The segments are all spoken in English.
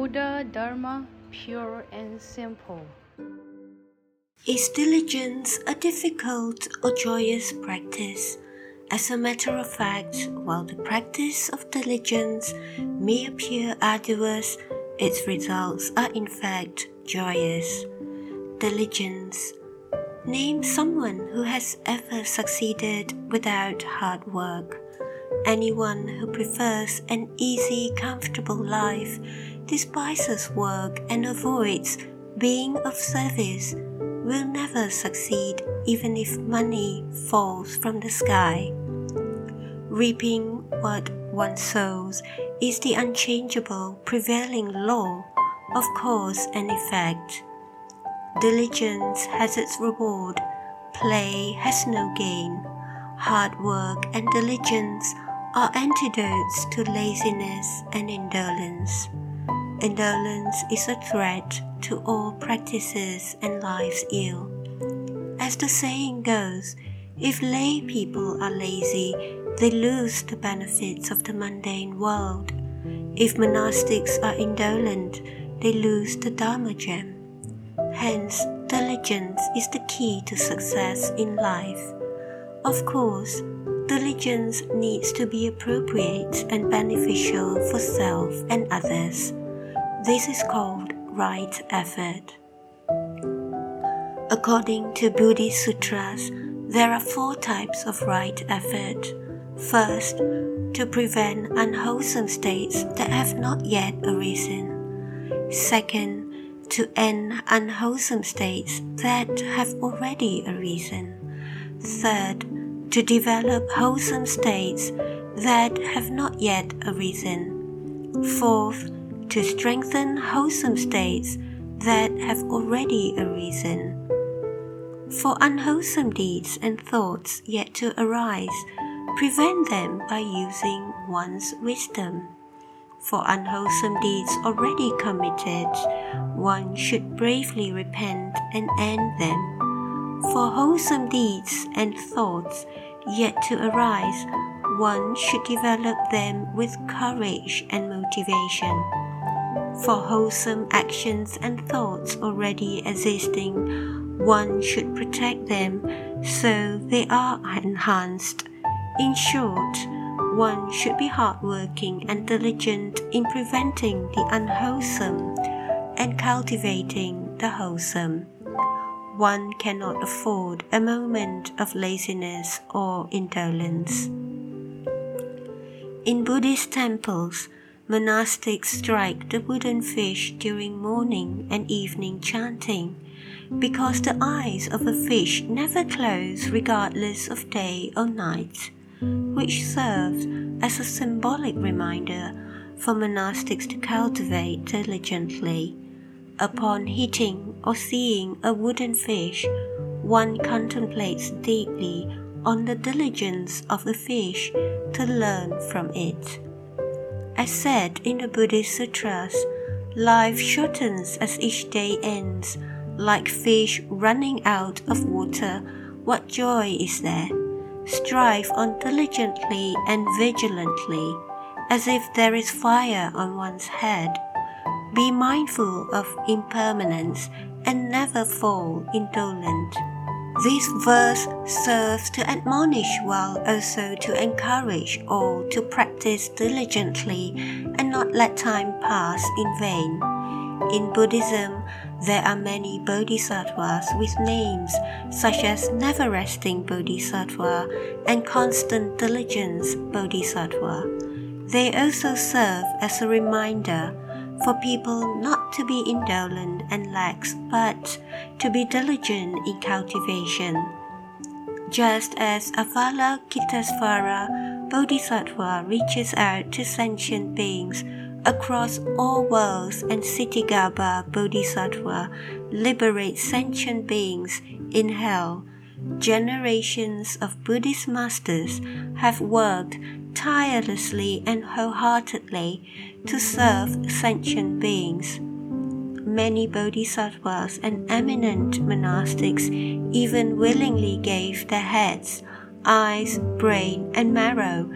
Buddha Dharma pure and simple. Is diligence a difficult or joyous practice? As a matter of fact, while the practice of diligence may appear arduous, its results are in fact joyous. Diligence. Name someone who has ever succeeded without hard work. Anyone who prefers an easy, comfortable life, despises work, and avoids being of service will never succeed even if money falls from the sky. Reaping what one sows is the unchangeable prevailing law of cause and effect. Diligence has its reward, play has no gain. Hard work and diligence are antidotes to laziness and indolence. Indolence is a threat to all practices and life's ill. As the saying goes, if lay people are lazy, they lose the benefits of the mundane world. If monastics are indolent, they lose the Dharma gem. Hence, diligence is the key to success in life. Of course, diligence needs to be appropriate and beneficial for self and others. This is called right effort. According to Buddhist sutras, there are four types of right effort. First, to prevent unwholesome states that have not yet arisen. Second, to end unwholesome states that have already arisen. Third, to develop wholesome states that have not yet arisen. Fourth, to strengthen wholesome states that have already arisen. For unwholesome deeds and thoughts yet to arise, prevent them by using one's wisdom. For unwholesome deeds already committed, one should bravely repent and end them for wholesome deeds and thoughts yet to arise, one should develop them with courage and motivation. For wholesome actions and thoughts already existing, one should protect them so they are enhanced. In short, one should be hardworking and diligent in preventing the unwholesome and cultivating the wholesome one cannot afford a moment of laziness or indolence. In Buddhist temples, monastics strike the wooden fish during morning and evening chanting because the eyes of a fish never close regardless of day or night, which serves as a symbolic reminder for monastics to cultivate diligently. Upon hitting or seeing a wooden fish, one contemplates deeply on the diligence of the fish to learn from it. As said in the Buddhist Sutras, life shortens as each day ends, like fish running out of water. What joy is there? Strive on diligently and vigilantly, as if there is fire on one's head be mindful of impermanence and never fall indolent. This verse serves to admonish while also to encourage all to practice diligently and not let time pass in vain. In Buddhism, there are many bodhisattvas with names such as Never Resting Bodhisattva and Constant Diligence Bodhisattva. They also serve as a reminder for people not to be indolent and lax, but to be diligent in cultivation. Just as Avalokitesvara Bodhisattva reaches out to sentient beings across all worlds and Ksitigarbha Bodhisattva liberates sentient beings in hell, generations of Buddhist masters have worked tirelessly and wholeheartedly to serve sentient beings. Many bodhisattvas and eminent monastics even willingly gave their heads, eyes, brain, and marrow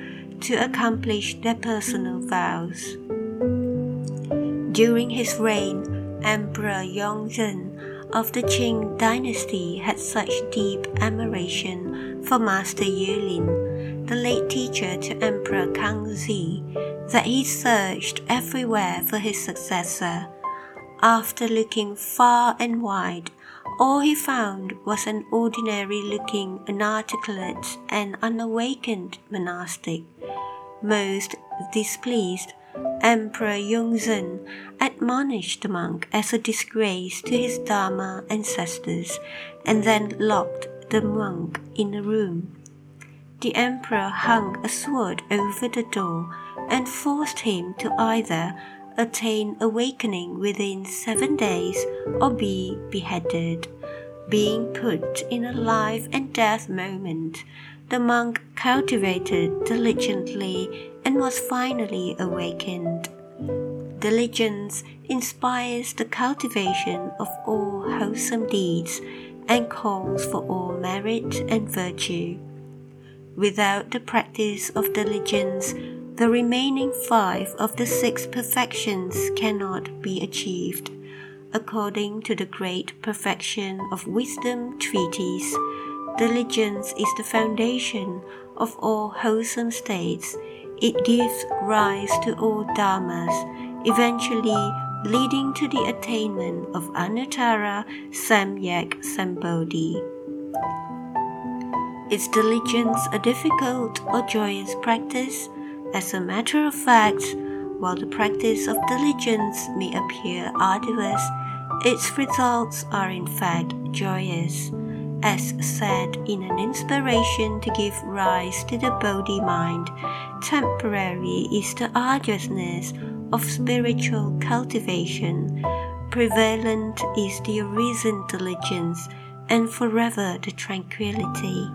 to accomplish their personal vows. During his reign, Emperor Yongzheng of the Qing dynasty had such deep admiration for Master Yulin, the late teacher to Emperor Kangxi, that he searched everywhere for his successor. After looking far and wide, all he found was an ordinary looking, inarticulate, and unawakened monastic. Most displeased, Emperor Yongzheng admonished the monk as a disgrace to his Dharma ancestors and then locked the monk in a room. The emperor hung a sword over the door and forced him to either attain awakening within seven days or be beheaded. Being put in a life and death moment, the monk cultivated diligently and was finally awakened. Diligence inspires the cultivation of all wholesome deeds and calls for all merit and virtue. Without the practice of diligence, the remaining five of the six perfections cannot be achieved. According to the Great Perfection of Wisdom Treatise, diligence is the foundation of all wholesome states. It gives rise to all dharmas, eventually leading to the attainment of Anuttara Samyak Sambodhi. Is diligence a difficult or joyous practice? As a matter of fact, while the practice of diligence may appear arduous, its results are in fact joyous, as said in an inspiration to give rise to the Bodhi mind. Temporary is the arduousness of spiritual cultivation, prevalent is the arisen diligence, and forever the tranquility.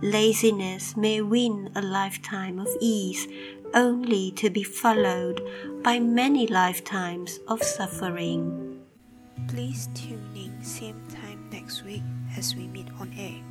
Laziness may win a lifetime of ease only to be followed by many lifetimes of suffering. Please tune in same time next week as we meet on air.